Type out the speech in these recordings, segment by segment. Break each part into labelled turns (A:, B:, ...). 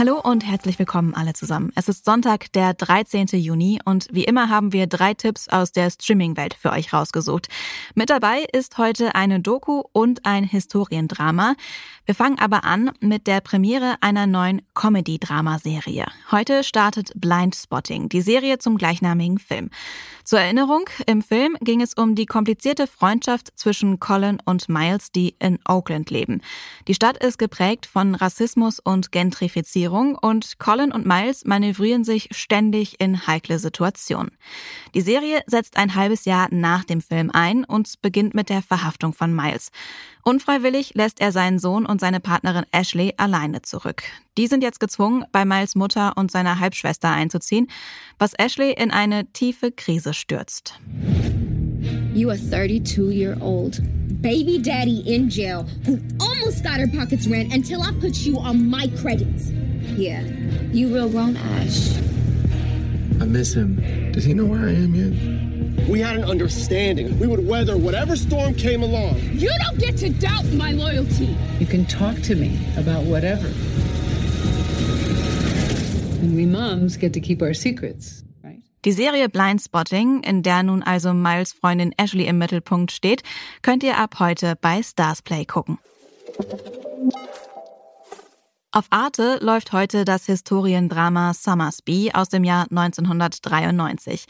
A: Hallo und herzlich willkommen alle zusammen. Es ist Sonntag, der 13. Juni und wie immer haben wir drei Tipps aus der Streaming-Welt für euch rausgesucht. Mit dabei ist heute eine Doku und ein Historiendrama. Wir fangen aber an mit der Premiere einer neuen Comedy-Drama-Serie. Heute startet Blind Spotting, die Serie zum gleichnamigen Film. Zur Erinnerung, im Film ging es um die komplizierte Freundschaft zwischen Colin und Miles, die in Oakland leben. Die Stadt ist geprägt von Rassismus und Gentrifizierung Regierung und Colin und Miles manövrieren sich ständig in heikle Situationen. Die Serie setzt ein halbes Jahr nach dem Film ein und beginnt mit der Verhaftung von Miles. Unfreiwillig lässt er seinen Sohn und seine Partnerin Ashley alleine zurück. Die sind jetzt gezwungen, bei Miles Mutter und seiner Halbschwester einzuziehen, was Ashley in eine tiefe Krise stürzt.
B: You are 32 year old baby daddy in jail who almost got her pockets ran until I put you on my credits. Yeah, you real grown Ash.
C: I miss him. Does he know where I am yet?
D: We had an understanding. We would weather whatever storm came along.
B: You don't get to doubt my loyalty.
E: You can talk to me about whatever. And we moms get to keep our secrets.
A: Die Serie Blindspotting, in der nun also Miles Freundin Ashley im Mittelpunkt steht, könnt ihr ab heute bei Starsplay gucken. Auf Arte läuft heute das Historiendrama Summersby aus dem Jahr 1993.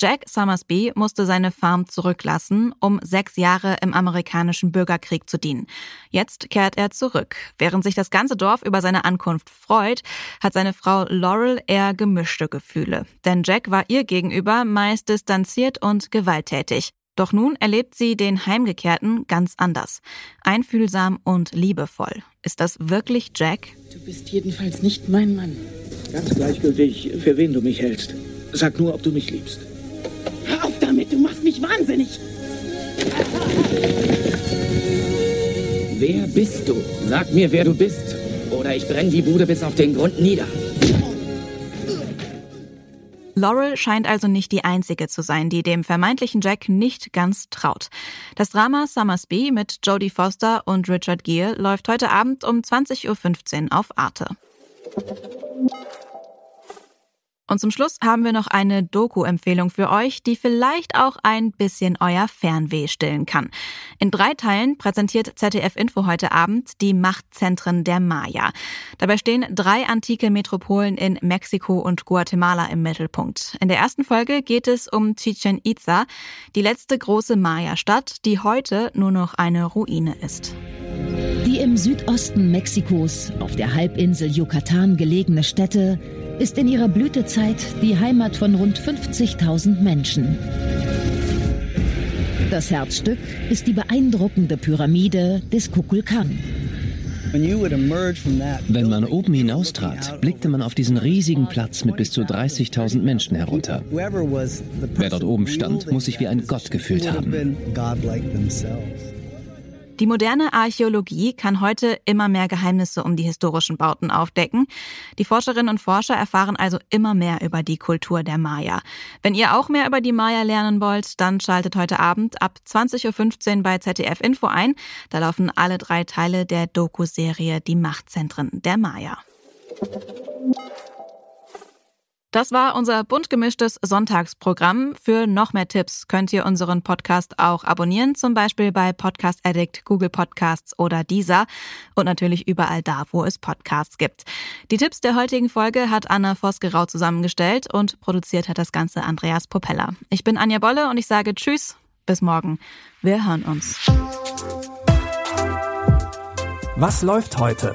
A: Jack Summersby musste seine Farm zurücklassen, um sechs Jahre im amerikanischen Bürgerkrieg zu dienen. Jetzt kehrt er zurück. Während sich das ganze Dorf über seine Ankunft freut, hat seine Frau Laurel eher gemischte Gefühle. Denn Jack war ihr gegenüber meist distanziert und gewalttätig. Doch nun erlebt sie den Heimgekehrten ganz anders. Einfühlsam und liebevoll. Ist das wirklich Jack?
F: Du bist jedenfalls nicht mein Mann.
G: Ganz gleichgültig, für wen du mich hältst. Sag nur, ob du mich liebst.
F: Hör auf damit, du machst mich wahnsinnig.
G: Wer bist du? Sag mir, wer du bist. Oder ich brenne die Bude bis auf den Grund nieder.
A: Laurel scheint also nicht die einzige zu sein, die dem vermeintlichen Jack nicht ganz traut. Das Drama Summersby mit Jodie Foster und Richard Gere läuft heute Abend um 20.15 Uhr auf Arte. Und zum Schluss haben wir noch eine Doku-Empfehlung für euch, die vielleicht auch ein bisschen euer Fernweh stillen kann. In drei Teilen präsentiert ZDF Info heute Abend die Machtzentren der Maya. Dabei stehen drei antike Metropolen in Mexiko und Guatemala im Mittelpunkt. In der ersten Folge geht es um Chichen Itza, die letzte große Maya-Stadt, die heute nur noch eine Ruine ist.
H: Die im Südosten Mexikos auf der Halbinsel Yucatan gelegene Stätte ist in ihrer Blütezeit die Heimat von rund 50.000 Menschen. Das Herzstück ist die beeindruckende Pyramide des Kukulkan.
I: Wenn man oben hinaustrat, blickte man auf diesen riesigen Platz mit bis zu 30.000 Menschen herunter. Wer dort oben stand, muss sich wie ein Gott gefühlt haben.
A: Die moderne Archäologie kann heute immer mehr Geheimnisse um die historischen Bauten aufdecken. Die Forscherinnen und Forscher erfahren also immer mehr über die Kultur der Maya. Wenn ihr auch mehr über die Maya lernen wollt, dann schaltet heute Abend ab 20.15 Uhr bei ZDF Info ein. Da laufen alle drei Teile der Doku-Serie Die Machtzentren der Maya. Das war unser bunt gemischtes Sonntagsprogramm. Für noch mehr Tipps könnt ihr unseren Podcast auch abonnieren, zum Beispiel bei Podcast Addict, Google Podcasts oder Deezer und natürlich überall da, wo es Podcasts gibt. Die Tipps der heutigen Folge hat Anna Vosgerau zusammengestellt und produziert hat das Ganze Andreas Popella. Ich bin Anja Bolle und ich sage Tschüss, bis morgen. Wir hören uns.
J: Was läuft heute?